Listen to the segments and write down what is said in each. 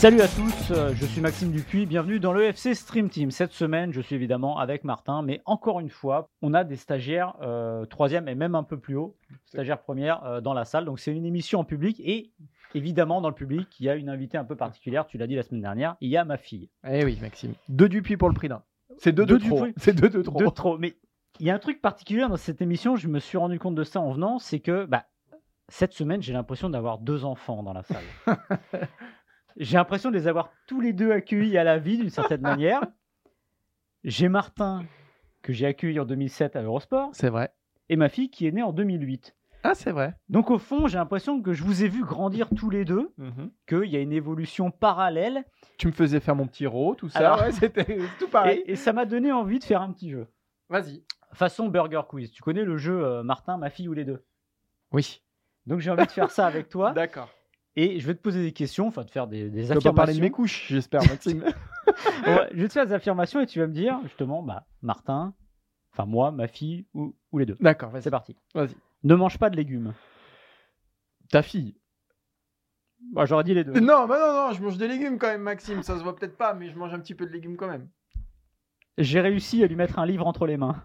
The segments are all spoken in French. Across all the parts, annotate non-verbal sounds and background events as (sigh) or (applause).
Salut à tous, euh, je suis Maxime Dupuis, bienvenue dans le FC Stream Team. Cette semaine, je suis évidemment avec Martin, mais encore une fois, on a des stagiaires euh, troisième et même un peu plus haut, stagiaires première euh, dans la salle. Donc c'est une émission en public et évidemment dans le public, il y a une invitée un peu particulière, tu l'as dit la semaine dernière, il y a ma fille. Eh oui, Maxime. Deux Dupuis pour le prix d'un. C'est deux, Deux de trop. C'est deux de trop. Trop. Mais il y a un truc particulier dans cette émission, je me suis rendu compte de ça en venant, c'est que bah, cette semaine, j'ai l'impression d'avoir deux enfants dans la salle. (laughs) j'ai l'impression de les avoir tous les deux accueillis à la vie d'une certaine manière. J'ai Martin, que j'ai accueilli en 2007 à Eurosport, C'est vrai. et ma fille qui est née en 2008. Ah, c'est vrai. Donc au fond, j'ai l'impression que je vous ai vu grandir tous les deux, qu'il y a une évolution parallèle, Tu me faisais faire mon petit ro, tout ça. Alors- ouais, (laughs) c'était tout pareil. et, et ça m'a donné envie de faire un petit jeu. Vas-y. Façon Burger Quiz. Tu connais le jeu euh, Martin, ma fille ou les deux? Oui. Donc j'ai envie de faire ça avec toi. (laughs) D'accord. Et je vais te poser des questions, enfin te faire des, des Tu vas pas parler de affirmations. mes couches, j'espère, Maxime. (laughs) Ouais, je vais te faire des affirmations et tu vas me dire justement, bah, Martin, enfin moi, ma fille ou, ou les deux. D'accord, vas-y. C'est parti. Vas-y. Ne mange pas de légumes. Ta fille. Bah, J'aurais dit les deux. Non, bah non, non, je mange des légumes quand même, Maxime. Ça se voit peut-être pas, mais je mange un petit peu de légumes quand même. J'ai réussi à lui mettre un livre entre les mains.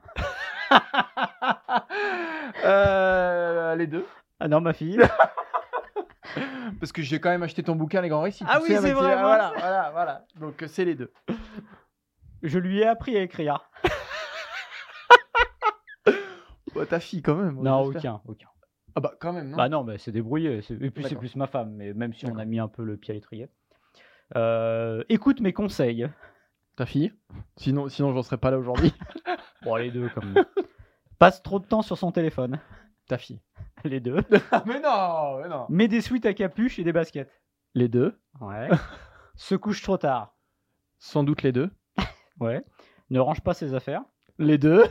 (laughs) euh, les deux. Ah non, ma fille. (laughs) Parce que j'ai quand même acheté ton bouquin, Les Grands Récits. Ah oui, c'est vrai, Ah, Voilà, voilà, voilà. Donc euh, c'est les deux. Je lui ai appris à écrire. (laughs) Bah, ta fille quand même. non, aucun, aucun. Ah bah quand même, non Bah non, mais c'est débrouillé. Et puis c'est plus ma femme, mais même si on a mis un peu le pied à l'étrier. Euh, écoute mes conseils. Ta fille? Sinon, sinon j'en serais pas là aujourd'hui. (laughs) Bon, les deux comme. Passe trop de temps sur son téléphone. Ta fille. Les deux. (laughs) mais non, mais non. Mets des suites à capuche et des baskets. Les deux? Ouais. (laughs) Se couche trop tard. Sans doute les deux. Ouais. Ne range pas ses affaires. Les deux?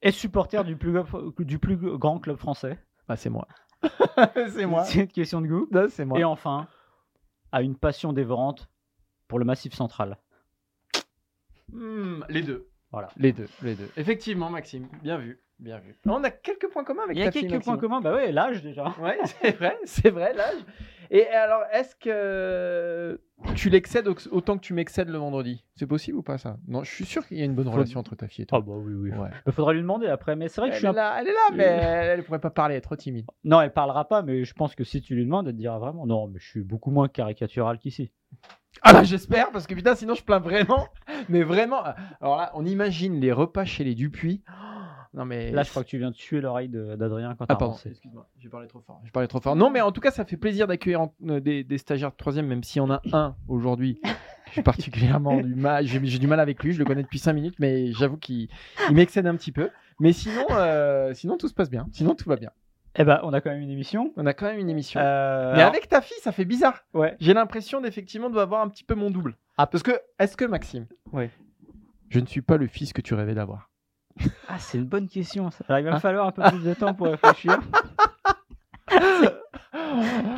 Est supporter du plus, du plus grand club français. Bah c'est moi. (laughs) c'est moi. C'est une question de goût. Non, c'est moi. Et enfin, a une passion dévorante pour le massif central. Hmm, les deux. Voilà. Les deux, les deux. Effectivement, Maxime, bien vu, bien vu. On a quelques points communs avec Il y a ta quelques points communs. Bah ouais, l'âge déjà. Ouais, c'est vrai, c'est vrai, l'âge. Et alors, est-ce que tu l'excèdes au- autant que tu m'excèdes le vendredi? C'est possible ou pas ça? Non, je suis sûr qu'il y a une bonne Faut- relation entre ta fille et toi. Ah bah oui, oui. Ouais. Il faudra lui demander après. Mais c'est vrai que je suis est un... là, elle est là, mais elle, elle pourrait pas parler, elle est trop timide. Non, elle parlera pas, mais je pense que si tu lui demandes, elle te dira vraiment non, mais je suis beaucoup moins caricatural qu'ici. Ah bah j'espère, parce que putain, sinon je plains vraiment. Mais vraiment, alors là, on imagine les repas chez les Dupuis. Non mais Là, je crois que tu viens de tuer l'oreille de- d'Adrien quand Ah pardon, avancé. excuse-moi, j'ai parlé trop fort. J'ai parlé trop fort. Non, mais en tout cas, ça fait plaisir d'accueillir euh, des, des stagiaires de troisième, même s'il y en a un aujourd'hui. J'ai particulièrement du mal, j'ai du mal avec lui. Je le connais depuis 5 minutes, mais j'avoue qu'il il m'excède un petit peu. Mais sinon, euh, sinon tout se passe bien. Sinon tout va bien. Eh ben, on a quand même une émission. On a quand même une émission. Euh, mais avec ta fille, ça fait bizarre. Ouais. J'ai l'impression d'effectivement de avoir un petit peu mon double. Ah. Parce que, est-ce que Maxime, Ouais. je ne suis pas le fils que tu rêvais d'avoir Ah, c'est une bonne question. Ça. Alors, il va me Hein falloir un peu plus de temps pour réfléchir. (laughs)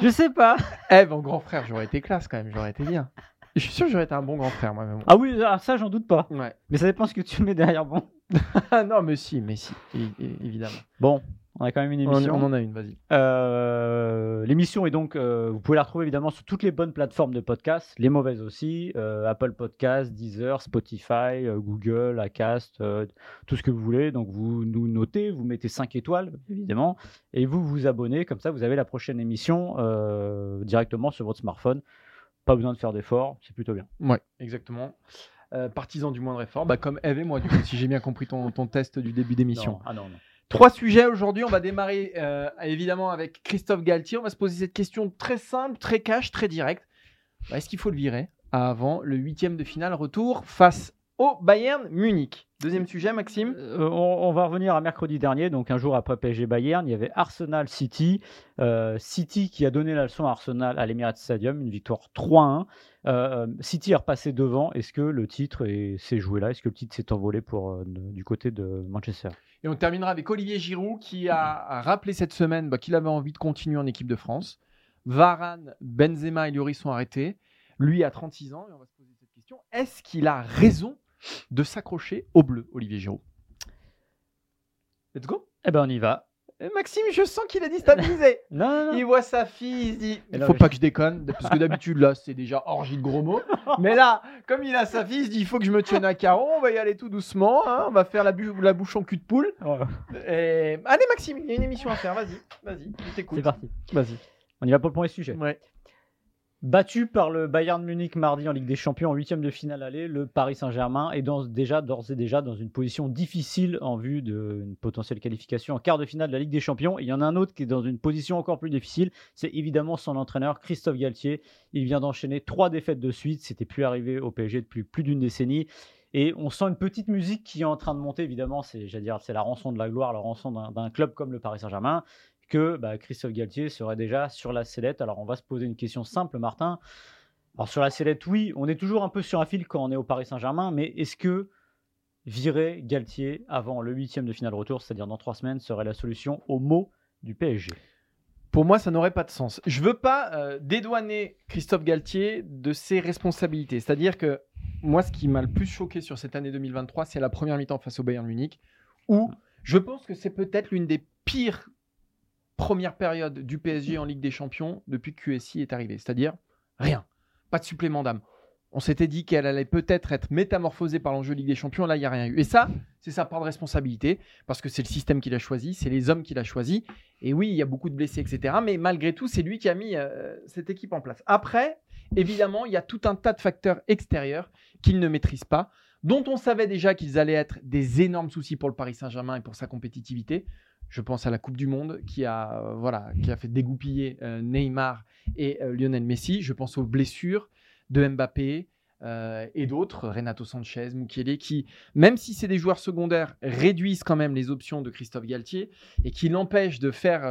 Je sais pas. Eh, mon grand frère, j'aurais été classe quand même. J'aurais été bien. Je suis sûr que j'aurais été un bon grand frère moi-même. Ah oui, ah, ça, j'en doute pas. Ouais. Mais ça dépend ce que tu mets derrière bon. (laughs) Ah non, mais si, mais si, évidemment. Bon, on a quand même une On, émission. on en a une, vas-y. Euh, L'émission est donc, euh, vous pouvez la retrouver évidemment sur toutes les bonnes plateformes de podcast, les mauvaises aussi, euh, Apple Podcast, Deezer, Spotify, euh, Google, Acast, euh, tout ce que vous voulez. Donc vous nous notez, vous mettez 5 étoiles évidemment, et vous vous abonnez, comme ça vous avez la prochaine émission euh, directement sur votre smartphone. Pas besoin de faire d'efforts, c'est plutôt bien. Ouais, exactement. Euh, partisan du moindre effort, bah, comme Eve et moi, du coup, (laughs) si j'ai bien compris ton, ton test du début d'émission. Ah non, non. Trois sujets aujourd'hui. On va démarrer euh, évidemment avec Christophe Galtier. On va se poser cette question très simple, très cash, très directe. Bah, Est-ce qu'il faut le virer avant le huitième de finale retour face au Bayern Munich. Deuxième sujet, Maxime. Euh, on, on va revenir à mercredi dernier, donc un jour après PSG Bayern, il y avait Arsenal City. Euh, City qui a donné la leçon à Arsenal à l'Emirates Stadium, une victoire 3-1. Euh, City est repassé devant. Est-ce que le titre est- s'est joué là? Est-ce que le titre s'est envolé pour, euh, du côté de Manchester? Et on terminera avec Olivier Giroud qui a, a rappelé cette semaine bah, qu'il avait envie de continuer en équipe de France. Varane, Benzema et Lloris sont arrêtés. Lui a 36 ans et on va se poser cette question. Est-ce qu'il a raison de s'accrocher au bleu, Olivier Giroud Let's go. Eh ben on y va. Et Maxime, je sens qu'il est déstabilisé. (laughs) Non, non, non. Il voit sa fille, il se dit il faut pas que je déconne, parce que d'habitude là c'est déjà orgie de gros mots. (laughs) Mais là, comme il a sa fille, il se dit il faut que je me tienne à carreau, on va y aller tout doucement, hein, on va faire la, bu- la bouche en cul de poule. Et... Allez Maxime, il y a une émission à faire, vas-y, vas-y, je t'écoute. C'est parti. Vas-y. On y va pour le premier sujet. Ouais. Battu par le Bayern Munich mardi en Ligue des Champions en huitième de finale aller, le Paris Saint-Germain est déjà d'ores et déjà dans une position difficile en vue d'une potentielle qualification en quart de finale de la Ligue des Champions. Il y en a un autre qui est dans une position encore plus difficile, c'est évidemment son entraîneur Christophe Galtier. Il vient d'enchaîner trois défaites de suite, c'était plus arrivé au PSG depuis plus d'une décennie. Et on sent une petite musique qui est en train de monter, évidemment, c'est la rançon de la gloire, la rançon d'un club comme le Paris Saint-Germain que bah, Christophe Galtier serait déjà sur la sellette. Alors on va se poser une question simple, Martin. Alors sur la sellette, oui, on est toujours un peu sur un fil quand on est au Paris Saint-Germain, mais est-ce que virer Galtier avant le huitième de finale retour, c'est-à-dire dans trois semaines, serait la solution au mot du PSG Pour moi, ça n'aurait pas de sens. Je veux pas euh, dédouaner Christophe Galtier de ses responsabilités. C'est-à-dire que moi, ce qui m'a le plus choqué sur cette année 2023, c'est la première mi-temps face au Bayern Munich, où je pense que c'est peut-être l'une des pires premières périodes du PSG en Ligue des Champions depuis que QSI est arrivé. C'est-à-dire rien, pas de supplément d'âme. On s'était dit qu'elle allait peut-être être métamorphosée par l'enjeu Ligue des Champions. Là, il n'y a rien eu. Et ça, c'est sa part de responsabilité, parce que c'est le système qu'il a choisi, c'est les hommes qu'il a choisi. Et oui, il y a beaucoup de blessés, etc. Mais malgré tout, c'est lui qui a mis euh, cette équipe en place. Après, évidemment, il y a tout un tas de facteurs extérieurs qu'il ne maîtrise pas, dont on savait déjà qu'ils allaient être des énormes soucis pour le Paris Saint-Germain et pour sa compétitivité. Je pense à la Coupe du Monde qui a, euh, voilà, qui a fait dégoupiller euh, Neymar et euh, Lionel Messi. Je pense aux blessures de Mbappé et d'autres, Renato Sanchez, Mukiele, qui, même si c'est des joueurs secondaires, réduisent quand même les options de Christophe Galtier et qui l'empêchent de faire,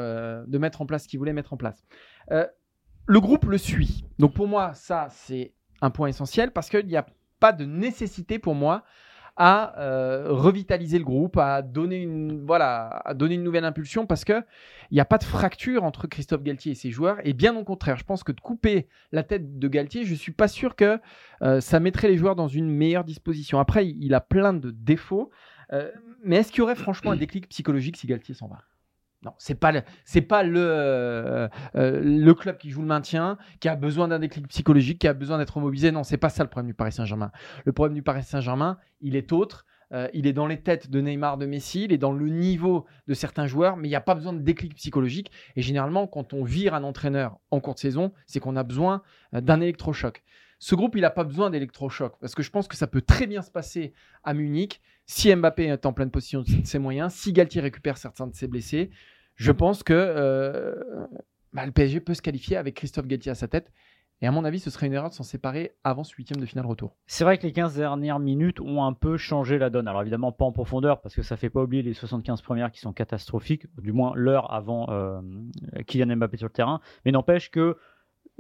de mettre en place ce qu'il voulait mettre en place. Le groupe le suit. Donc pour moi, ça c'est un point essentiel parce qu'il n'y a pas de nécessité pour moi à euh, revitaliser le groupe, à donner une voilà, à donner une nouvelle impulsion parce que il n'y a pas de fracture entre Christophe Galtier et ses joueurs et bien au contraire, je pense que de couper la tête de Galtier, je suis pas sûr que euh, ça mettrait les joueurs dans une meilleure disposition. Après, il il a plein de défauts, euh, mais est-ce qu'il y aurait franchement un déclic psychologique si Galtier s'en va? Non, c'est pas c'est pas le, euh, euh, le club qui joue le maintien, qui a besoin d'un déclic psychologique, qui a besoin d'être mobilisé. Non, c'est pas ça le problème du Paris Saint-Germain. Le problème du Paris Saint-Germain, il est autre. Euh, il est dans les têtes de Neymar, de Messi, il est dans le niveau de certains joueurs, mais il n'y a pas besoin de déclic psychologique. Et généralement, quand on vire un entraîneur en cours de saison, c'est qu'on a besoin d'un électrochoc. Ce groupe, il n'a pas besoin d'électrochoc parce que je pense que ça peut très bien se passer à Munich si Mbappé est en pleine position de ses moyens, si Galtier récupère certains de ses blessés. Je pense que euh, bah, le PSG peut se qualifier avec Christophe Galtier à sa tête. Et à mon avis, ce serait une erreur de s'en séparer avant ce huitième de finale retour. C'est vrai que les 15 dernières minutes ont un peu changé la donne. Alors évidemment pas en profondeur parce que ça fait pas oublier les 75 premières qui sont catastrophiques, du moins l'heure avant euh, Kylian Mbappé sur le terrain. Mais n'empêche que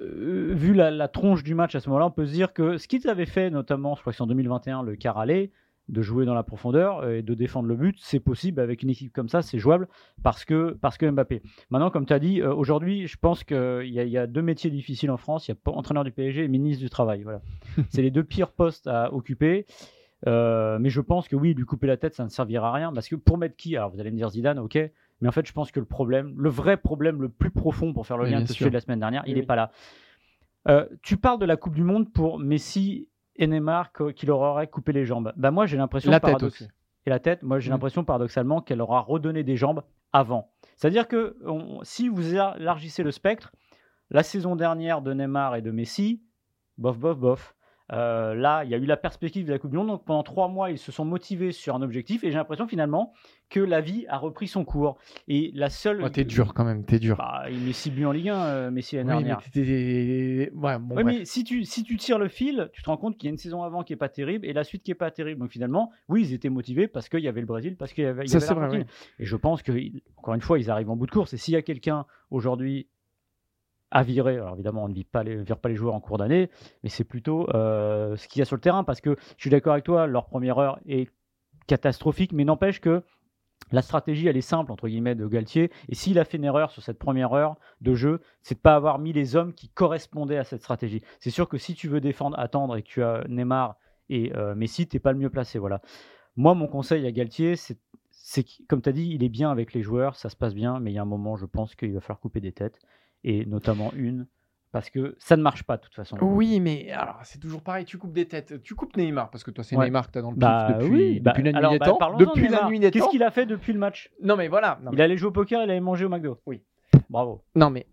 euh, vu la, la tronche du match à ce moment-là, on peut se dire que ce qu'ils avaient fait, notamment, je crois que c'est en 2021, le aller, de jouer dans la profondeur et de défendre le but, c'est possible avec une équipe comme ça, c'est jouable parce que, parce que Mbappé. Maintenant, comme tu as dit, euh, aujourd'hui, je pense qu'il y, a- il y a deux métiers difficiles en France. Il y a entraîneur du PSG et ministre du Travail. Voilà. (laughs) c'est les deux pires postes à occuper. Euh, mais je pense que oui, lui couper la tête, ça ne servira à rien. Parce que pour mettre qui? Alors vous allez me dire Zidane, ok. Mais en fait, je pense que le problème, le vrai problème le plus profond pour faire le Oui, lien sûr. sujet de la semaine dernière, Oui, il n'est oui. pas là. Euh, tu parles de la Coupe du Monde pour Messi et Neymar que- qui leur auraient coupé les jambes. Bah moi, j'ai l'impression La tête aussi. et la tête, moi j'ai l'impression paradoxalement qu'elle leur a redonné des jambes avant. C'est-à-dire que on- si vous élargissez le spectre, la saison dernière de Neymar et de Messi, bof, bof, bof. Euh, là, il y a eu la perspective de la Coupe du Monde. Donc pendant trois mois, ils se sont motivés sur un objectif. Et j'ai l'impression finalement que la vie a repris son cours. Et la seule. Ouais, t'es dur quand même, t'es dur. Bah, il met 6 buts en Ligue 1, euh, Messi l'année Oui, mais dernière. t'étais- ouais, bon, Ouais, bref. mais si tu, si tu tires le fil, tu te rends compte qu'il y a une saison avant qui est pas terrible et la suite qui est pas terrible. Donc finalement, oui, ils étaient motivés parce qu'il y avait le Brésil, parce qu'il y avait, il y Ça, avait vrai, l'Argentine. Et je pense que, encore une fois, ils arrivent en bout de course. Et s'il y a quelqu'un aujourd'hui à virer, alors évidemment, on ne vire pas les, vire pas les joueurs en cours d'année, mais c'est plutôt euh, ce qu'il y a sur le terrain parce que je suis d'accord avec toi, leur première heure est catastrophique, mais n'empêche que la stratégie, elle est simple, entre guillemets, de Galtier. Et s'il a fait une erreur sur cette première heure de jeu, c'est de pas avoir mis les hommes qui correspondaient à cette stratégie. C'est sûr que si tu veux défendre, attendre et que tu as Neymar et euh, Messi, t'es pas le mieux placé. Voilà. Moi, mon conseil à Galtier, c'est, comme tu as dit, il est bien avec les joueurs, ça se passe bien, mais il y a un moment, je pense qu'il va falloir couper des têtes, et notamment une, parce que ça ne marche pas de toute façon. Oui, mais alors c'est toujours pareil, tu coupes des têtes. Tu coupes Neymar, parce que toi c'est Ouais. Neymar que t'as dans le pif Bah depuis, oui, bah, depuis la nuit alors, des bah, temps. Depuis la nuit des Qu'est-ce qu'il a fait depuis le match? Non mais voilà. Non, Il mais, allait jouer au poker, il allait manger au McDo. Oui. Bravo. non, mais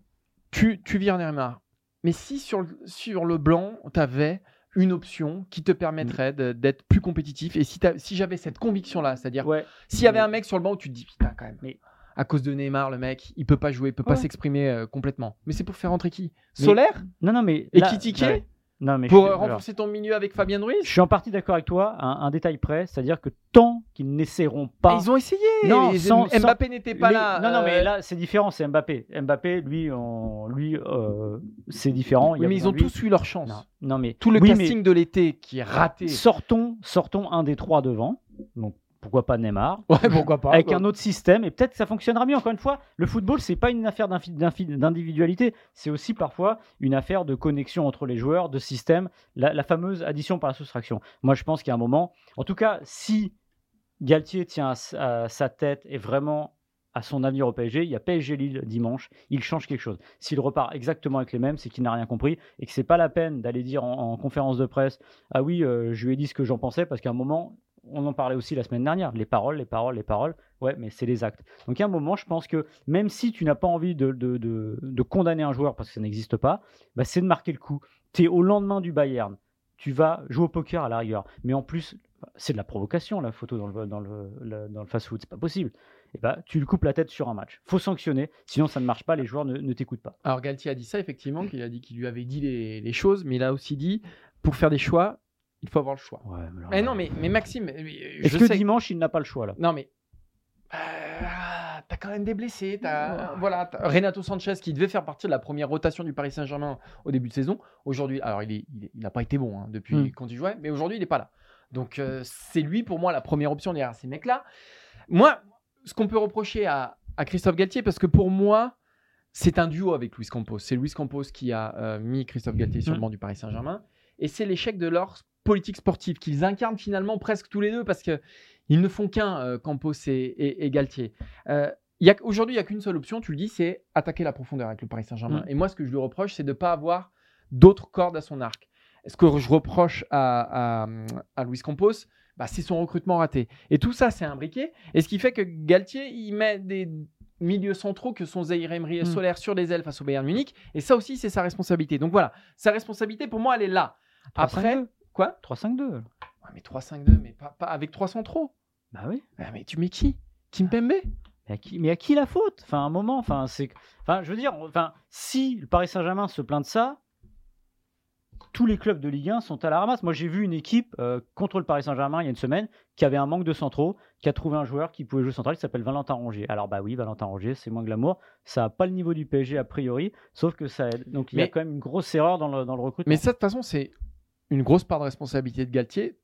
tu, tu vires Neymar. Mais si sur le, sur le blanc, t'avais une option qui te permettrait d'être plus compétitif, et si, si j'avais cette conviction-là, c'est-à-dire Ouais. S'il y avait un mec sur le banc où tu te dis putain quand même, Mais- à cause de Neymar, le mec, il peut pas jouer, il peut pas s'exprimer euh, complètement. Mais c'est pour faire rentrer qui? Solaire? Non, non, mais. Et là- Kitike? ouais. Non, mais Pour euh, alors, renforcer ton milieu avec Fabien Ruiz? Je suis en partie d'accord avec toi, un, un détail près, c'est-à-dire que tant qu'ils n'essaieront pas. Ils ont essayé Non, les- sans- sans- Mbappé n'était pas là. Non, non, mais euh, là, c'est différent, c'est Mbappé. Mbappé, lui, on- lui euh, c'est différent. oui, mais ils ont lui. tous eu leur chance. Non, non, mais. Tout le oui, mais casting de l'été qui est raté. Sortons, sortons un des trois devant. Donc, pourquoi pas Neymar (laughs) Ouais, pourquoi pas. avec un autre système et peut-être que ça fonctionnera mieux. Encore une fois, le football, c'est pas une affaire d'individualité, c'est aussi parfois une affaire de connexion entre les joueurs, de système, la, la fameuse addition par la soustraction. Moi, je pense qu'il y a un moment, en tout cas, si Galtier tient à, sa tête et vraiment à son avenir au PSG, il y a PSG Lille dimanche, il change quelque chose. S'il repart exactement avec les mêmes, c'est qu'il n'a rien compris et que c'est pas la peine d'aller dire en, en conférence de presse ah oui, euh, je lui ai dit ce que j'en pensais parce qu'à un moment, on en parlait aussi la semaine dernière, les paroles, les paroles, les paroles, ouais, mais c'est les actes. Donc, a un moment, je pense que même si tu n'as pas envie de, de- de- condamner un joueur parce que ça n'existe pas, bah, c'est de marquer le coup. Tu es au lendemain du Bayern, tu vas jouer au poker à la rigueur, mais en plus, c'est de la provocation, la photo dans le, dans le, le- dans le fast-food, c'est pas possible. Et bah, tu lui coupes la tête sur un match. faut sanctionner, sinon ça ne marche pas, les joueurs ne, ne t'écoutent pas. Alors Galtier a dit ça effectivement, qu'il a dit qu'il lui avait dit les, les choses, mais il a aussi dit pour faire des choix, il faut avoir le choix. Ouais, mais alors, Mais non, mais, mais Maxime, Est-ce je que sais. dimanche, il n'a pas le choix là? Non mais euh, t'as quand même des blessés. T'as voilà, t'as Renato Sanchez qui devait faire partie de la première rotation du Paris Saint-Germain au début de saison. Aujourd'hui, alors il est, il est- il n'a pas été bon hein, depuis Hmm. quand il jouait, mais aujourd'hui il n'est pas là. Donc euh, c'est lui pour moi la première option derrière ces mecs-là. Moi, ce qu'on peut reprocher à, à Christophe Galtier, parce que pour moi c'est un duo avec Luis Campos. C'est Luis Campos qui a euh, mis Christophe Galtier sur le Hmm. banc du Paris Saint-Germain, et c'est l'échec de leur politique sportive qu'ils incarnent finalement presque tous les deux parce que ils ne font qu'un, euh, Campos et, et- et Galtier. Euh, Aujourd'hui, il n'y a qu'une seule option, tu le dis, c'est attaquer la profondeur avec le Paris Saint-Germain. Mm. Et moi, ce que je lui reproche, c'est de ne pas avoir d'autres cordes à son arc. Ce que je reproche à, à, à Luis Campos, bah, c'est son recrutement raté. Et tout ça, c'est imbriqué. Et ce qui fait que Galtier, il met des milieux centraux que sont Zaire Emery et Mm. Solaire sur les ailes face au Bayern Munich. Et ça aussi, c'est sa responsabilité. Donc voilà, sa responsabilité, pour moi, elle est là. Après, 3-5-2. Quoi? 3-5-2. Ouais, Mais 3-5-2, mais pas, pas avec 3 centraux. Bah oui. Ah, mais tu mets qui? Kimpembe Mais à qui, mais à qui la faute? Enfin, un moment, enfin, c'est, enfin, je veux dire, enfin, si le Paris Saint-Germain se plaint de ça, tous les clubs de Ligue 1 sont à la ramasse. Moi, j'ai vu une équipe euh, contre le Paris Saint-Germain il y a une semaine qui avait un manque de centraux, qui a trouvé un joueur qui pouvait jouer central, qui s'appelle Valentin Rongier. Alors, bah oui, Valentin Rongier, c'est moins glamour. Ça n'a pas le niveau du PSG a priori, sauf que ça aide. Donc, il y a quand même une grosse erreur dans le, dans le recrutement. Mais ça, de toute façon, c'est une grosse part de responsabilité de Galtier.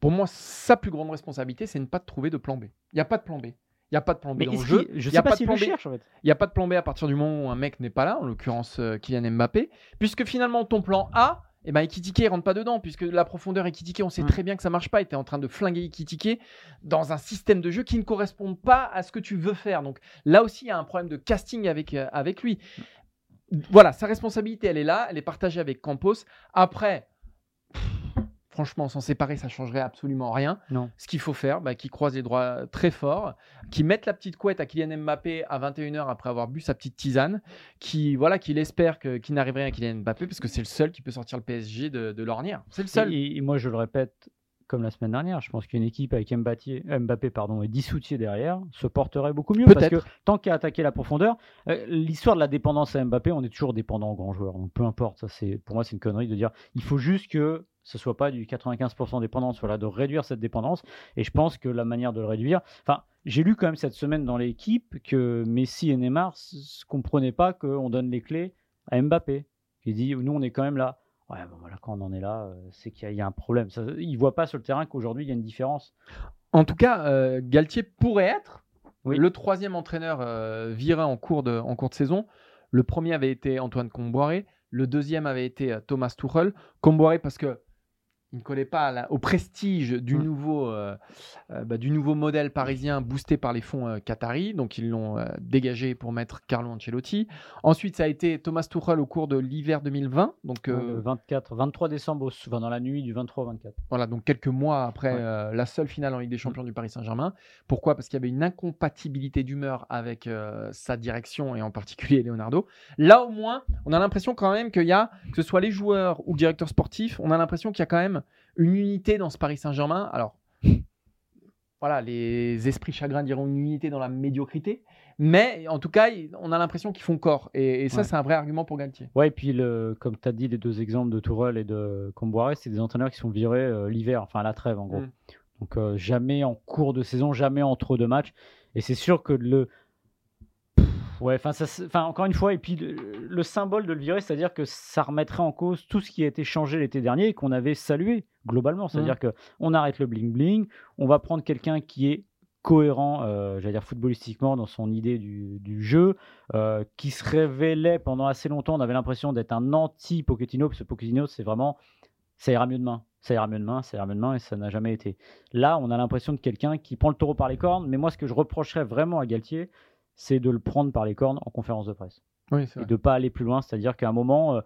Pour moi, sa plus grande responsabilité, c'est de ne pas trouver de plan B. Il n'y a pas de plan B. Il n'y a pas de plan B Mais dans le jeu. je Il y a sais pas de plan B. cherche en fait. Il n'y a pas de plan B à partir du moment où un mec n'est pas là, en l'occurrence euh, Kylian Mbappé, puisque finalement ton plan A, eh ben, Ekitike ne rentre pas dedans, puisque la profondeur Ekitike, on sait Mm. très bien que ça marche pas, et tu es en train de flinguer Ekitike dans un système de jeu qui ne correspond pas à ce que tu veux faire. Donc là aussi, il y a un problème de casting avec, euh, avec lui. Voilà, sa responsabilité, elle est là, elle est partagée avec Campos. Après, Franchement, s'en séparer, ça changerait absolument rien. Non. Ce qu'il faut faire, bah, qu'il croise les droits très fort, qu'il mette la petite couette à Kylian Mbappé à 21h après avoir bu sa petite tisane, qui voilà, qu'il espère qu'il n'arrive rien à Kylian Mbappé parce que c'est le seul qui peut sortir le PSG de, de l'ornière. C'est le seul. Et, et moi, je le répète, comme la semaine dernière, je pense qu'une équipe avec Mbappé, Mbappé pardon, et 10 soutiers derrière se porterait beaucoup mieux. Parce que tant qu'à attaquer la profondeur, euh, l'histoire de la dépendance à Mbappé, on est toujours dépendant aux grands joueurs. Donc peu importe, ça c'est pour moi c'est une connerie de dire il faut juste que ce soit pas du 95% dépendance, voilà, de réduire cette dépendance. Et je pense que la manière de le réduire, enfin, j'ai lu quand même cette semaine dans l'équipe que Messi et Neymar ne comprenaient pas qu'on donne les clés à Mbappé. Il dit nous on est quand même là. Ouais, bon, voilà, quand on en est là, euh, c'est qu'il y, a- il y a un problème. Ça, il voit pas sur le terrain qu'aujourd'hui il y a une différence. En tout cas, euh, Galtier pourrait être Oui. le troisième entraîneur euh, viré en cours, de, en cours de saison. Le premier avait été Antoine Comboiré. Le deuxième avait été euh, Thomas Tuchel. Comboiré parce que il ne collait pas au prestige du, Mm. nouveau, euh, euh, bah, du nouveau modèle parisien boosté par les fonds euh, qataris. Donc ils l'ont euh, dégagé pour mettre Carlo Ancelotti. Ensuite, ça a été Thomas Tuchel au cours de l'hiver 2020. Donc euh, Le 24, 23 décembre, enfin, dans la nuit du 23 au 24. voilà, donc quelques mois après Ouais. la seule finale en Ligue des Champions du Paris Saint-Germain. Pourquoi? Parce qu'il y avait une incompatibilité d'humeur avec sa direction et en particulier Leonardo. Là au moins, on a l'impression quand même qu'il y a, que ce soit les joueurs ou le directeur sportif, on a l'impression qu'il y a quand même une unité dans ce Paris Saint-Germain. Alors, voilà, les esprits chagrins diront une unité dans la médiocrité. Mais en tout cas, on a l'impression qu'ils font corps. Et, et ça, Ouais. c'est un vrai argument pour Galtier. Ouais, et puis le, comme tu as dit, les deux exemples de Tourelle et de Comboiré, c'est des entraîneurs qui sont virés euh, l'hiver, enfin à la trêve en gros. Mm. Donc euh, jamais en cours de saison, jamais en trop de matchs. Et c'est sûr que le. Ouais, enfin, encore une fois, et puis le, le symbole de le virer, c'est-à-dire que ça remettrait en cause tout ce qui a été changé l'été dernier et qu'on avait salué globalement. C'est-à-dire que on arrête le bling-bling, on va prendre quelqu'un qui est cohérent, euh, j'allais dire footballistiquement, dans son idée du, du jeu, euh, qui se révélait pendant assez longtemps, on avait l'impression d'être un anti-Pochettino, parce que Pochettino, c'est vraiment, ça ira mieux demain, ça ira mieux demain, ça ira mieux demain, et ça n'a jamais été. Là, on a l'impression de quelqu'un qui prend le taureau par les cornes, mais moi, ce que je reprocherais vraiment à Galtier, c'est de le prendre par les cornes en conférence de presse Oui, et de pas aller plus loin. C'est-à-dire qu'à un moment, euh,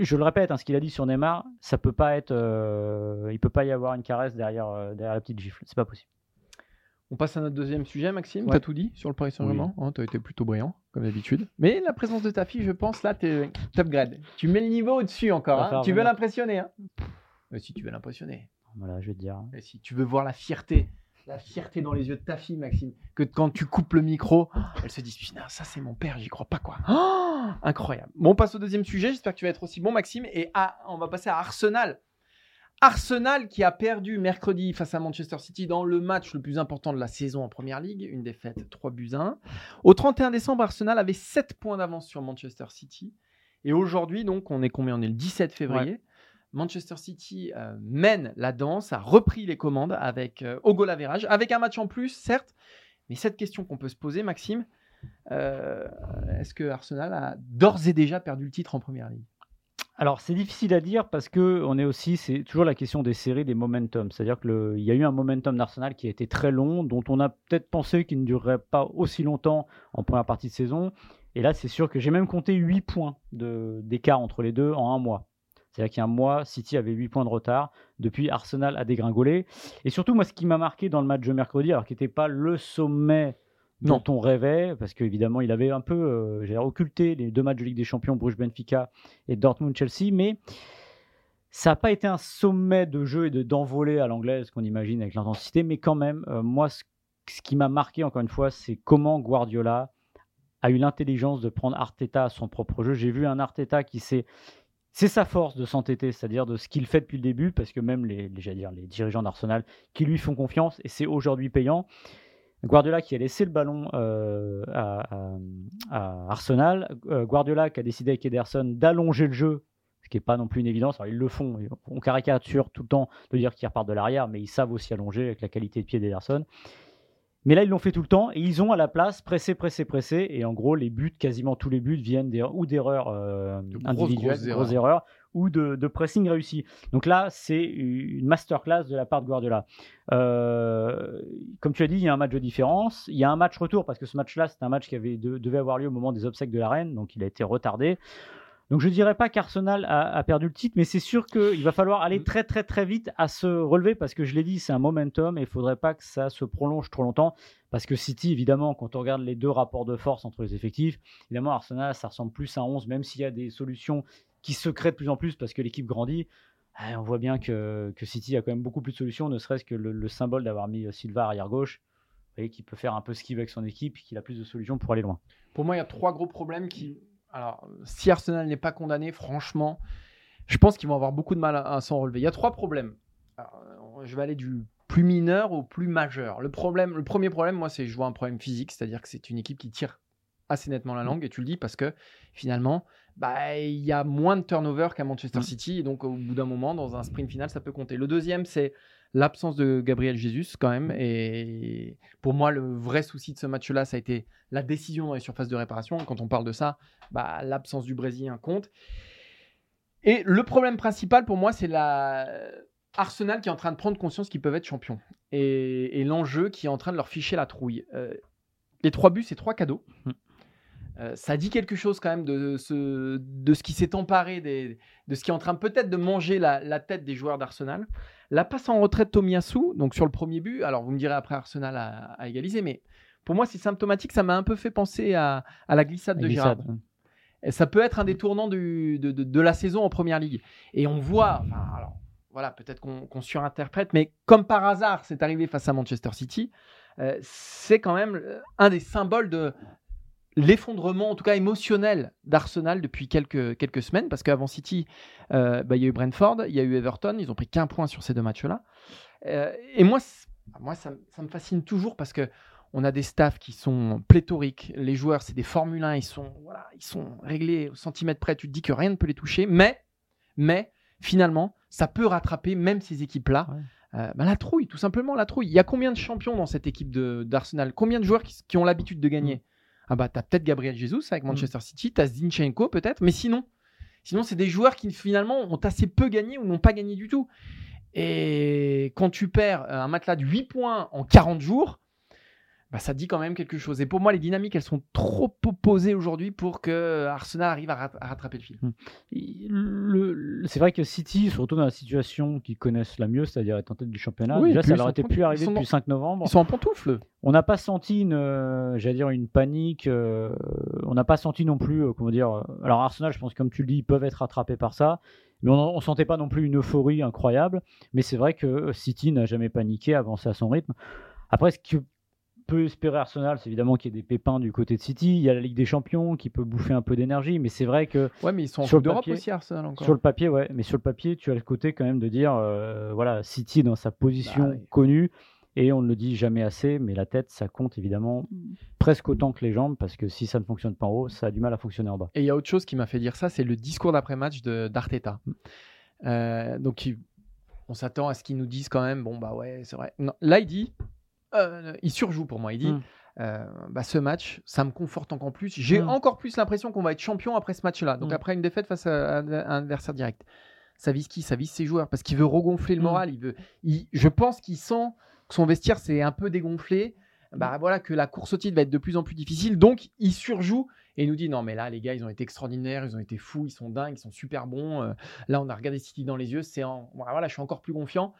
je le répète, hein, ce qu'il a dit sur Neymar, ça peut pas être, euh, il peut pas y avoir une caresse derrière, euh, derrière la petite gifle. C'est pas possible. On passe à notre deuxième sujet, Maxime. Ouais. T'as tout dit sur le Paris Saint-Germain? Hein, T'as été plutôt brillant, comme d'habitude. Mais la présence de ta fille, je pense, là, t'es top grade. Tu mets le niveau au-dessus encore. Hein. Tu veux l'impressionner. Hein? Si tu veux l'impressionner. Voilà, je vais te dire. Et si tu veux voir la fierté, la fierté dans les yeux de ta fille, Maxime, que quand tu coupes le micro, elle se dit Putain, ça c'est mon père, j'y crois pas quoi. Oh, incroyable. Bon, on passe au deuxième sujet. J'espère que tu vas être aussi bon, Maxime. Et à- on va passer à Arsenal. Arsenal qui a perdu mercredi face à Manchester City dans le match le plus important de la saison en Première Ligue, une défaite 3 buts à 1. Au 31 décembre, Arsenal avait 7 points d'avance sur Manchester City. Et aujourd'hui, donc, on est combien? On est le 17 février. Manchester City euh, mène la danse, a repris les commandes avec euh, au goal average, avec un match en plus, certes. Mais cette question qu'on peut se poser, Maxime, euh, est-ce que Arsenal a d'ores et déjà perdu le titre en Première Ligue? Alors c'est difficile à dire parce que on est aussi, c'est toujours la question des séries, des momentum. C'est-à-dire que il y a eu un momentum d'Arsenal qui a été très long, dont on a peut-être pensé qu'il ne durerait pas aussi longtemps en première partie de saison. Et là, c'est sûr que j'ai même compté 8 points d'écart entre les deux en un mois. C'est-à-dire qu'il y a un mois, City avait 8 points de retard. Depuis, Arsenal a dégringolé. Et surtout, moi, ce qui m'a marqué dans le match de mercredi, alors qui n'était pas le sommet dont on rêvait, parce qu'évidemment, il avait un peu euh, occulté les deux matchs de Ligue des Champions, Bruges-Benfica et Dortmund-Chelsea, mais ça n'a pas été un sommet de jeu et de d'envolée à l'anglaise qu'on imagine avec l'intensité, mais quand même, euh, moi, ce, ce qui m'a marqué, encore une fois, c'est comment Guardiola a eu l'intelligence de prendre Arteta à son propre jeu. J'ai vu un Arteta qui s'est c'est sa force de s'entêter, c'est-à-dire de ce qu'il fait depuis le début, parce que même les, dire, les dirigeants d'Arsenal qui lui font confiance, et c'est aujourd'hui payant. Guardiola qui a laissé le ballon euh, à Arsenal, euh, Guardiola qui a décidé avec Ederson d'allonger le jeu, ce qui n'est pas non plus une évidence. Alors, ils le font, on caricature tout le temps de dire qu'ils repartent de l'arrière, mais ils savent aussi allonger avec la qualité de pied d'Ederson. Mais là, ils l'ont fait tout le temps et ils ont à la place pressé, pressé, pressé. Et en gros, les buts, quasiment tous les buts viennent des, ou d'erreurs euh, De individuelles, grosses grosses erreurs, ou de, de pressing réussi. Donc là, c'est une masterclass de la part de Guardiola. Euh, comme tu as dit, il y a un match de différence. Il y a un match retour parce que ce match-là, c'est un match qui avait de- devait avoir lieu au moment des obsèques de la reine, donc il a été retardé. Donc je dirais pas qu'Arsenal a, perdu le titre, mais c'est sûr qu'il va falloir aller mm. très très très vite à se relever parce que je l'ai dit, c'est un momentum et il faudrait pas que ça se prolonge trop longtemps parce que City, évidemment, quand on regarde les deux rapports de force entre les effectifs, évidemment Arsenal ça ressemble plus à 11, même s'il y a des solutions qui se créent de plus en plus parce que l'équipe grandit. Eh, on voit bien que, City a quand même beaucoup plus de solutions, ne serait-ce que le, symbole d'avoir mis Silva arrière gauche, qui peut faire un peu ce qu'il veut avec son équipe, qu'il a plus de solutions pour aller loin. Pour moi, il y a trois gros problèmes qui alors, si Arsenal n'est pas condamné, franchement, je pense qu'ils vont avoir beaucoup de mal à, s'en relever. Il y a trois problèmes. je vais aller du plus mineur au plus majeur. Le, problème, le premier problème, moi, c'est je vois un problème physique, c'est-à-dire que c'est une équipe qui tire assez nettement la langue, et tu le dis parce que finalement, bah, il y a moins de turnover qu'à Manchester mm. City, et donc au bout d'un moment, dans un sprint final, ça peut compter. Le deuxième, c'est l'absence de Gabriel Jesus quand même. Et pour moi, le vrai souci de ce match-là, ça a été la décision dans les surfaces de réparation. Quand on parle de ça, bah, l'absence du Brésilien compte. Et le problème principal pour moi, c'est la Arsenal qui est en train de prendre conscience qu'ils peuvent être champions. Et, l'enjeu qui est en train de leur ficher la trouille. Euh, les trois buts, c'est trois cadeaux. Mmh. Euh, ça dit quelque chose quand même de ce, de ce qui s'est emparé, des, de ce qui est en train peut-être de manger la, tête des joueurs d'Arsenal. La passe en retraite Tomiyasu, donc sur le premier but, alors vous me direz après Arsenal a, égalisé, mais pour moi c'est symptomatique, ça m'a un peu fait penser à, la glissade de Gérard. ça peut être un des tournants de, de, la saison en première ligue. Et on voit, alors voilà, peut-être qu'on surinterprète, mais comme par hasard, c'est arrivé face à Manchester City. Euh, c'est quand même un des symboles de l'effondrement, en tout cas émotionnel, d'Arsenal depuis quelques, quelques semaines, parce qu'avant City, euh, bah, il y a eu Brentford, il y a eu Everton, ils ont pris qu'un point sur ces deux matchs-là. Euh, et moi, moi ça, me fascine toujours parce que on a des staffs qui sont pléthoriques. Les joueurs, c'est des Formule 1, ils sont, voilà, ils sont réglés au centimètre près. Tu te dis que rien ne peut les toucher, mais, mais finalement, ça peut rattraper même ces équipes-là. Euh, bah, la trouille, tout simplement la trouille. Il y a combien de champions dans cette équipe d'Arsenal? Combien de joueurs qui, ont l'habitude de gagner? Ah bah t'as peut-être Gabriel Jesus avec mm. Manchester City, t'as Zinchenko peut-être, mais sinon, sinon c'est des joueurs qui finalement ont assez peu gagné ou n'ont pas gagné du tout. Et quand tu perds un matelas de 8 points en 40 jours, bah, ça dit quand même quelque chose. Et pour moi, les dynamiques, elles sont trop opposées aujourd'hui pour que Arsenal arrive à, rattraper le fil. Hum. c'est vrai que City, surtout dans la situation qu'ils connaissent la mieux, c'est-à-dire être en tête du championnat, déjà, ça leur était plus arrivé depuis 5 novembre. Ils sont en pantoufle. On n'a pas senti une, euh, j'allais dire, une panique. Euh, on n'a pas senti non plus, euh, comment dire. alors Arsenal, je pense, comme tu le dis, ils peuvent être rattrapés par ça. Mais on ne sentait pas non plus une euphorie incroyable. Mais c'est vrai que City n'a jamais paniqué, avancé à son rythme. Après, ce que peut espérer Arsenal, c'est évidemment qu'il y ait des pépins du côté de City. Il y a la Ligue des Champions qui peut bouffer un peu d'énergie, mais c'est vrai que. Ouais, mais ils sont sur d'Europe aussi, Arsenal encore. Sur le papier, ouais, mais sur le papier, tu as le côté quand même de dire, euh, voilà, City dans sa position bah connue, et on ne le dit jamais assez, mais la tête, ça compte évidemment presque autant que les jambes, parce que si ça ne fonctionne pas en haut, ça a du mal à fonctionner en bas. Et il y a autre chose qui m'a fait dire ça, c'est le discours d'après-match d'Arteta. Euh, donc, on s'attend à ce qu'ils nous disent quand même, bon, bah ouais, c'est vrai. Non, là, il dit euh, il surjoue pour moi. Il dit mmh. euh, bah, ce match, ça me conforte encore plus. J'ai mmh. encore plus l'impression qu'on va être champion après ce match-là. Donc, mmh. après une défaite face à, un adversaire direct. Ça vise qui? Ça vise ses joueurs parce qu'il veut regonfler le moral. Il veut, je pense qu'il sent que son vestiaire s'est un peu dégonflé. Bah voilà que la course au titre va être de plus en plus difficile. Donc, il surjoue et il nous dit non mais là les gars ils ont été extraordinaires, ils ont été fous, ils sont dingues, ils sont super bons. Euh, là on a regardé City dans les yeux, c'est voilà je suis encore plus confiant.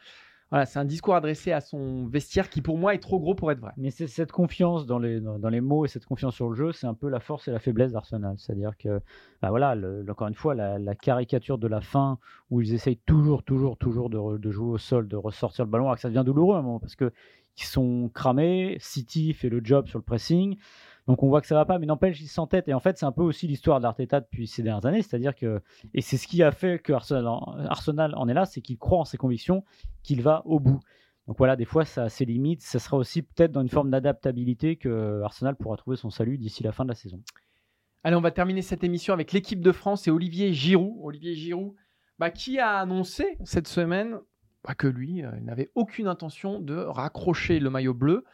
Voilà, c'est un discours adressé à son vestiaire qui pour moi est trop gros pour être vrai. Mais c'est cette confiance dans les, dans, les mots et cette confiance sur le jeu, c'est un peu la force et la faiblesse d'Arsenal. C'est-à-dire que, bah voilà, encore une fois, la, caricature de la fin où ils essayent toujours, toujours, toujours de, jouer au sol, de ressortir le ballon, alors que ça devient douloureux à un moment parce que ils sont cramés. City fait le job sur le pressing. Donc on voit que ça va pas, mais n'empêche, ils s'entêtent. Et en fait, c'est un peu aussi l'histoire d'Arteta depuis ces dernières années. C'est-à-dire que, et c'est ce qui a fait que Arsenal, Arsenal en est là, c'est qu'il croit en ses convictions, qu'il va au bout. Donc voilà, des fois, ça a ses limites. Ça sera aussi peut-être dans une forme d'adaptabilité que Arsenal pourra trouver son salut d'ici la fin de la saison. Allez, on va terminer cette émission avec l'équipe de France et Olivier Giroud. Olivier Giroud, bah, qui a annoncé cette semaine bah, que lui, euh, il n'avait aucune intention de raccrocher le maillot bleu.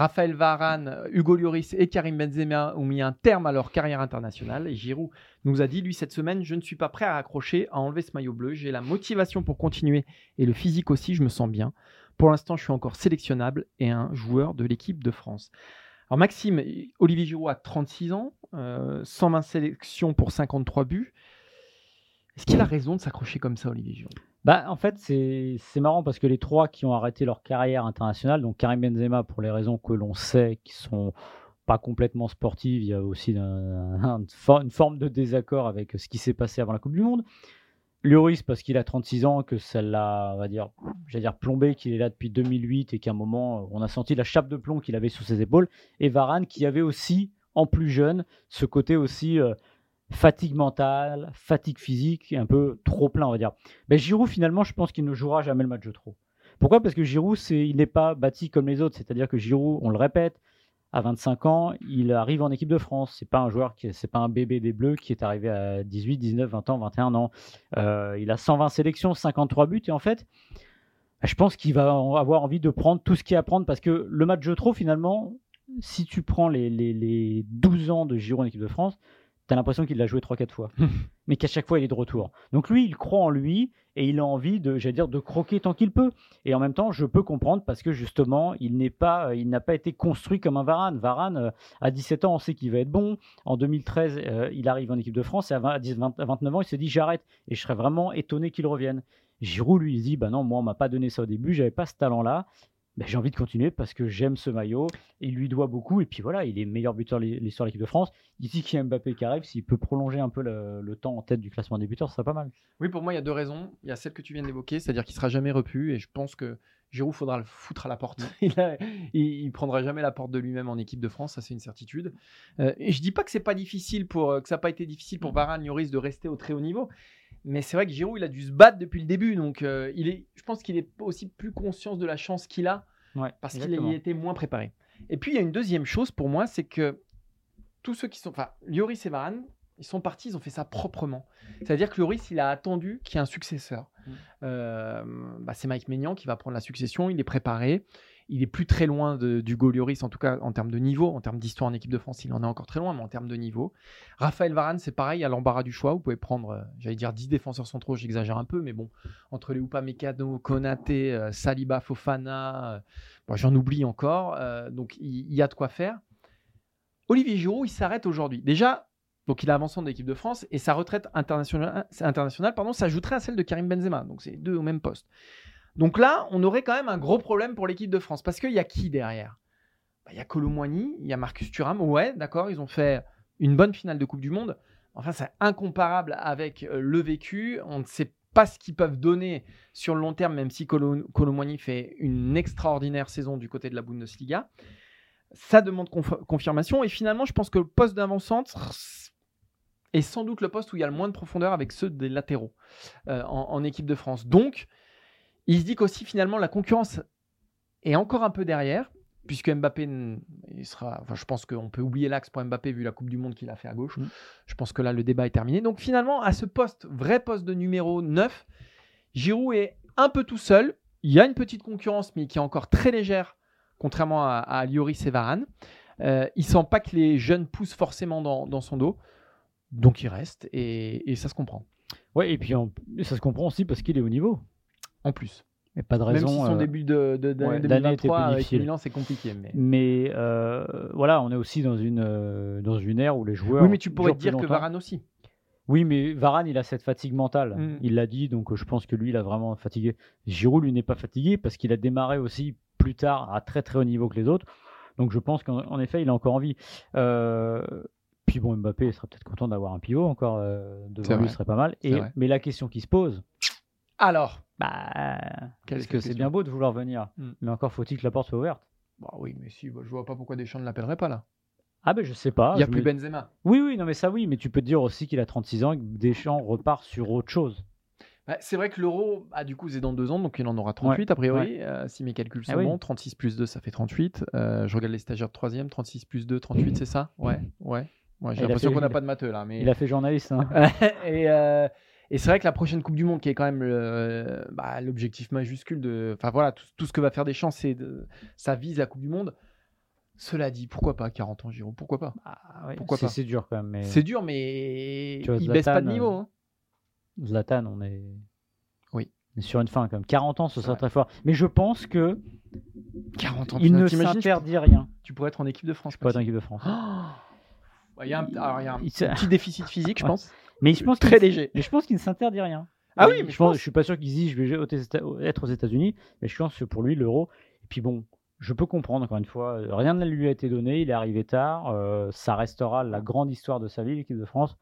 Raphaël Varane, Hugo Lloris et Karim Benzema ont mis un terme à leur carrière internationale. Et Giroud nous a dit, lui, cette semaine, je ne suis pas prêt à raccrocher, à enlever ce maillot bleu. J'ai la motivation pour continuer et le physique aussi, je me sens bien. Pour l'instant, je suis encore sélectionnable et un joueur de l'équipe de France. Alors Maxime, Olivier Giroud a 36 ans, 120 euh, sélections pour 53 buts. Est-ce qu'il a raison de s'accrocher comme ça, Olivier Giroud? Bah, en fait, c'est marrant parce que les trois qui ont arrêté leur carrière internationale, donc Karim Benzema pour les raisons que l'on sait, qui sont pas complètement sportives, il y a aussi un- un- une forme de désaccord avec ce qui s'est passé avant la Coupe du Monde. Lloris parce qu'il a 36 ans, que ça l'a, va dire, dire plombé, qu'il est là depuis 2008 et qu'à un moment, on a senti la chape de plomb qu'il avait sous ses épaules. Et Varane qui avait aussi, en plus jeune, ce côté aussi euh, fatigue mentale, fatigue physique, un peu trop plein, on va dire. Mais Giroud, finalement, je pense qu'il ne jouera jamais le match de trop. Pourquoi? Parce que Giroud, il n'est pas bâti comme les autres. C'est-à-dire que Giroud, on le répète, à 25 ans, il arrive en équipe de France. C'est pas un joueur c'est pas un bébé des Bleus qui est arrivé à 18, 19, 20 ans, 21 ans. Euh, il a 120 sélections, 53 buts, et en fait, bah, je pense qu'il va avoir envie de prendre tout ce qu'il y a à prendre parce que le match de trop, finalement, si tu prends les, les, les 12 ans de Giroud en équipe de France, tu as l'impression qu'il l'a joué 3-4 fois, (laughs) mais qu'à chaque fois il est de retour. Donc lui, il croit en lui et il a envie de, j'allais dire, de croquer tant qu'il peut. Et en même temps, je peux comprendre parce que justement, il n'est pas, il n'a pas été construit comme un Varane. Varane, euh, à 17 ans, on sait qu'il va être bon. En 2013, euh, il arrive en équipe de France et à, 20 à 10 20 à 29 ans, il s'est dit j'arrête et je serais vraiment étonné qu'il revienne. Giroud, lui, il se dit bah non, moi, on m'a pas donné ça au début, j'avais pas ce talent-là. Ben, j'ai envie de continuer parce que j'aime ce maillot. Il lui doit beaucoup. Et puis voilà, il est meilleur buteur de l'histoire de l'équipe de France. Ici, qu'il y a Mbappé qui arrive, s'il peut prolonger un peu le, le temps en tête du classement des buteurs, ce serait pas mal. Oui, pour moi, il y a deux raisons. Il y a celle que tu viens d'évoquer, c'est-à-dire qu'il sera jamais repu, et je pense que Giroud faudra le foutre à la porte. (laughs) il, a- il, il prendra jamais la porte de lui-même en équipe de France, ça c'est une certitude. Euh, et je dis pas que c'est pas difficile pour euh, que ça n'a pas été difficile pour Varane, Lloris de rester au très haut niveau, mais c'est vrai que Giroud il a dû se battre depuis le début, donc euh, il est, je pense qu'il est aussi plus conscient de la chance qu'il a Ouais, parce qu'il était moins préparé. Et puis il y a une deuxième chose pour moi, c'est que tous ceux qui sont, enfin, Lloris et Varane, ils sont partis, ils ont fait ça proprement. C'est-à-dire que Lloris, il a attendu qu'il y ait un successeur. Mm. Euh, bah, c'est Mike Maignan qui va prendre la succession, il est préparé. Il est plus très loin de, d'Hugo Lloris, en tout cas en termes de niveau, en termes d'histoire en équipe de France, il en est encore très loin, mais en termes de niveau. Raphaël Varane, c'est pareil, à l'embarras du choix. Vous pouvez prendre, euh, j'allais dire 10 défenseurs centraux, j'exagère un peu, mais bon, entre les Upamecano, Konaté, euh, Saliba, Fofana, euh, j'en oublie encore. donc il y, a de quoi faire. Olivier Giroud, il s'arrête aujourd'hui. Déjà, donc il a avancé en équipe de France et sa retraite internationale, internationale pardon, s'ajouterait à celle de Karim Benzema. Donc c'est deux au même poste. Donc là, on aurait quand même un gros problème pour l'équipe de France parce qu'il y a qui derrière? Bah, Il y a Colomboigny, il y a Marcus Thuram. Ouais, d'accord, ils ont fait une bonne finale de Coupe du Monde. Enfin, c'est incomparable avec euh, le vécu. On ne sait pas ce qu'ils peuvent donner sur le long terme, même si Colo- Colomboigny fait une extraordinaire saison du côté de la Bundesliga. Ça demande conf- confirmation. Et finalement, je pense que le poste d'avant-centre est sans doute le poste où il y a le moins de profondeur avec ceux des latéraux euh, en, en équipe de France. Donc, il se dit qu'aussi finalement la concurrence est encore un peu derrière, puisque Mbappé, il sera, enfin, je pense qu'on peut oublier l'axe pour Mbappé vu la Coupe du Monde qu'il a fait à gauche. Mm. Je pense que là le débat est terminé. Donc finalement, à ce poste, vrai poste de numéro 9, Giroud est un peu tout seul. Il y a une petite concurrence, mais qui est encore très légère, contrairement à, à Lloris et Varane. Euh, il sent pas que les jeunes poussent forcément dans, dans son dos. Donc il reste et, et ça se comprend. Ouais, et puis ça se comprend aussi parce qu'il est au niveau. En plus. Et pas de raison. Même si son euh, début de, de, d'année ouais, d'année était 2023 plus avec difficile. Milan, c'est compliqué. Mais... Mais euh, voilà, on est aussi dans une, euh, dans une ère où les joueurs. Oui, mais tu pourrais dire que. Varane aussi. Oui, mais Varane, il a cette fatigue mentale. Mm. Il l'a dit, donc je pense que lui, il a vraiment fatigué. Giroud, lui, n'est pas fatigué parce qu'il a démarré aussi plus tard à très très haut niveau que les autres. Donc je pense qu'en en effet, il a encore envie. Euh, puis bon, Mbappé il sera peut-être content d'avoir un pivot encore euh, devant lui, ce serait pas mal. Et, mais la question qui se pose, Alors, bah, est que c'est question bien beau de vouloir venir, Mm. mais encore faut-il que la porte soit ouverte. bah oui, mais si, bah, je vois pas pourquoi Deschamps ne l'appellerait pas là. Ah ben je sais pas. Il n'y a je plus me- Benzema. Oui, oui, non mais ça oui, mais tu peux te dire aussi qu'il a 36 ans et que Deschamps repart sur autre chose. Ouais, c'est vrai que l'euro, ah, du coup, c'est dans deux ans, donc il en aura 38 a priori, euh, si mes calculs sont Ah oui. bons. 36 plus 2, ça fait 38. Euh, je regarde les stagiaires de troisième, 36 plus 2, 38, c'est ça? Ouais, ouais. ouais j'ai Il a l'impression fait- qu'on n'a il a- pas de matheux là. Mais... Il a fait journaliste. hein. (laughs) et euh, et c'est vrai que la prochaine Coupe du Monde, qui est quand même le- bah, l'objectif majuscule de. Enfin voilà, tout, tout ce que va faire Deschamps, c'est de, ça vise la Coupe du Monde. Cela dit, pourquoi pas 40 ans, Giroud Pourquoi pas? Ah, ouais, Pourquoi c'est- pas? C'est dur quand même. Mais C'est dur, mais Tu vois, il baisse pas de Zlatan, niveau. euh, hein. Zlatan, on est... Oui. on est sur une fin quand même. 40 ans, ce serait vrai. très fort. Mais je pense que 40 ans, il ne s'interdit rien. Tu pourrais être en équipe de France. Je peux être en équipe de France. Oh Ouais, Il y a un, alors, il y a un Il- petit déficit physique, je Ouais. pense. Mais je pense Très qu'il- léger. Mais je pense qu'il ne s'interdit rien. Ah oui, mais je, je pense, pense- je suis pas sûr qu'il se dise je vais être aux États-Unis, mais je pense que pour lui l'euro. Et puis bon, je peux comprendre encore une fois, euh, rien ne lui a été donné, il est arrivé tard, euh, ça restera la grande histoire de sa vie, l'équipe de France.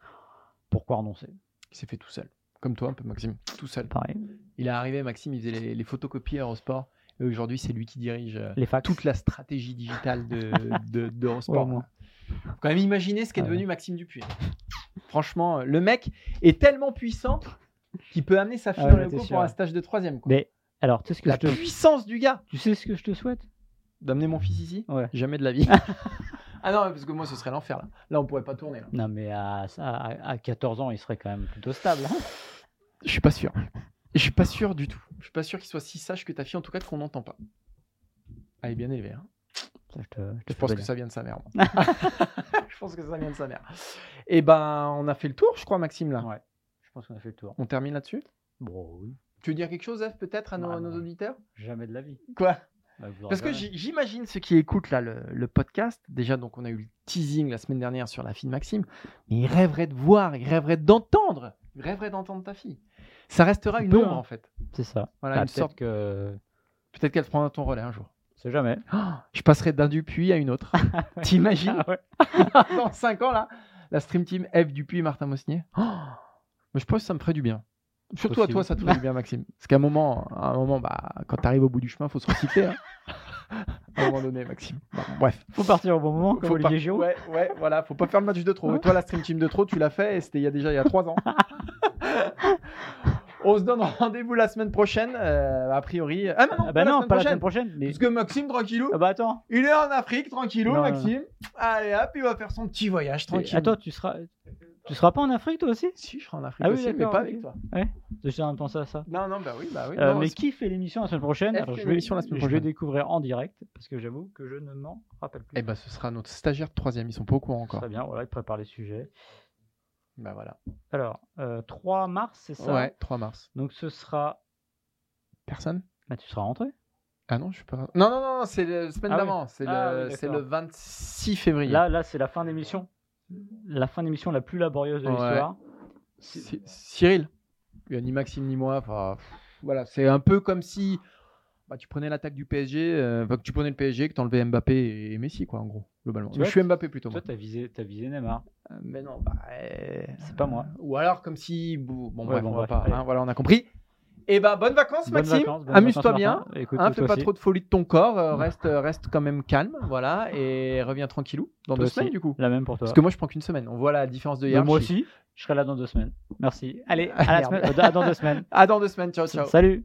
Pourquoi renoncer? Il s'est fait tout seul. Comme toi un peu, Maxime. Tout seul. Pareil. Il est arrivé, Maxime, il faisait les, les photocopies à Eurosport. Et aujourd'hui, c'est lui qui dirige euh, Les toute la stratégie digitale de, (laughs) de. Ouais, au moins. Faut quand même imaginer ce qu'est Ah devenu Maxime Dupuis. Franchement, euh, le mec est tellement puissant qu'il peut amener sa fille Ah dans ouais, le sûr. pour un stage de troisième. quoi. Mais alors, tu sais ce que La je te, puissance du gars tu sais ce que je te souhaite? D'amener mon fils ici? Ouais. Jamais de la vie. (laughs) ah non, parce que moi, ce serait l'enfer. Là, là on pourrait pas tourner. Là. Non, mais à, à, à 14 ans, il serait quand même plutôt stable. hein. Je suis pas sûr. Je suis pas sûr du tout. Je suis pas sûr qu'il soit si sage que ta fille, en tout cas, qu'on n'entend pas. Elle est bien élevée. Hein. Je te, je te Je fais pense que ça vient de sa mère. moi. (laughs) je pense que ça vient de sa mère. Et ben, on a fait le tour, je crois, Maxime, là. Ouais. Je pense qu'on a fait le tour. On termine là-dessus? Bon, oui. Tu veux dire quelque chose, Ef, peut-être, à nos, auditeurs? Jamais de la vie. Quoi? Bah, Parce que j'imagine ceux qui écoutent là le, le podcast, déjà donc on a eu le teasing la semaine dernière sur la fille de Maxime, mais ils rêveraient de voir, ils rêveraient d'entendre, ils rêveraient d'entendre ta fille. Ça restera une ombre hein. en fait. C'est ça. Voilà, Bah, une sorte- que. Peut-être qu'elle prendra ton relais un jour. C'est jamais. Oh, (gasps) je passerai d'un Dupuis à une autre. (laughs) T'imagines Ah. (laughs) Dans 5 ans là, la stream team F Dupuis, Martin Mosnier. Oh, (gasps) mais je pense que ça me ferait du bien. Surtout à toi, ça te ferait du bien, Maxime. Parce qu'à un moment, à un moment, bah, quand t'arrives au bout du chemin, faut se recycler. hein. (laughs) à un moment donné, Maxime. Bon, bref. Faut partir au bon moment, comme Faut Olivier. Ouais, ouais, voilà, faut pas faire le match de trop. Et toi, la stream team de trop, tu l'as fait et c'était il y a déjà il y a 3 ans. On se donne rendez-vous la semaine prochaine, euh, a priori. Ah non, non, Ah bah la non, semaine pas la prochaine. semaine prochaine. Mais... Parce que Maxime, tranquillou, Ah bah attends. il est en Afrique, tranquillou, Non, non, Maxime. Allez hop, il va faire son petit voyage tranquille. Attends, tu seras, tu seras pas en Afrique toi aussi? Si, je serai en Afrique Ah oui, aussi, mais pas avec toi. J'ai jamais pensé à ça. Non, non, bah oui, bah oui. Euh, non, mais qui fait l'émission la semaine prochaine? Alors, je vais, l'émission la semaine je vais prochaine. découvrir en direct parce que j'avoue que je ne m'en rappelle plus. Eh ben, ce sera notre stagiaire de troisième. Ils sont pas au courant encore. Très bien, voilà, il prépare les sujets. Bah voilà. Alors, euh, 3 mars, c'est ça? Ouais, 3 mars. Donc ce sera. Personne? Bah, tu seras rentré Ah non, je suis pas. Non, non, non, c'est la semaine Ah oui. d'avant. C'est Ah le, oui, c'est d'accord. le 26 février. Là, là c'est la fin d'émission. La fin d'émission la plus laborieuse de Ouais. l'histoire. Cy- Cyril. Il y a ni Maxime ni moi. Enfin, pff, voilà, c'est un peu comme si bah, tu prenais l'attaque du PSG, euh, enfin, que tu prenais le PSG, que tu enlevais Mbappé et Messi, quoi, en gros, globalement. Tu Mais vois, je suis Mbappé plutôt. Toi, t'as visé, t'as visé Neymar. Euh, Mais non, bah. euh, C'est pas moi. Ou alors comme si. Bon, bon, Ouais, bref, bon, on va pas. hein, voilà, on a compris. Et ben, bonnes vacances, Bonnes Maxime. Amuse-toi bien. Écoute, Hein, fais pas aussi. trop de folie de ton corps. euh, reste, reste quand même calme. Voilà. Et reviens tranquillou. Dans Toi deux semaines, du coup. La même pour toi. Parce que moi, je prends qu'une semaine. On voit la différence de hier. moi aussi, je serai là dans deux semaines. Merci. Allez, (laughs) à, la semaine, à dans deux semaines. Ah, dans deux semaines. Ciao, ciao. Salut.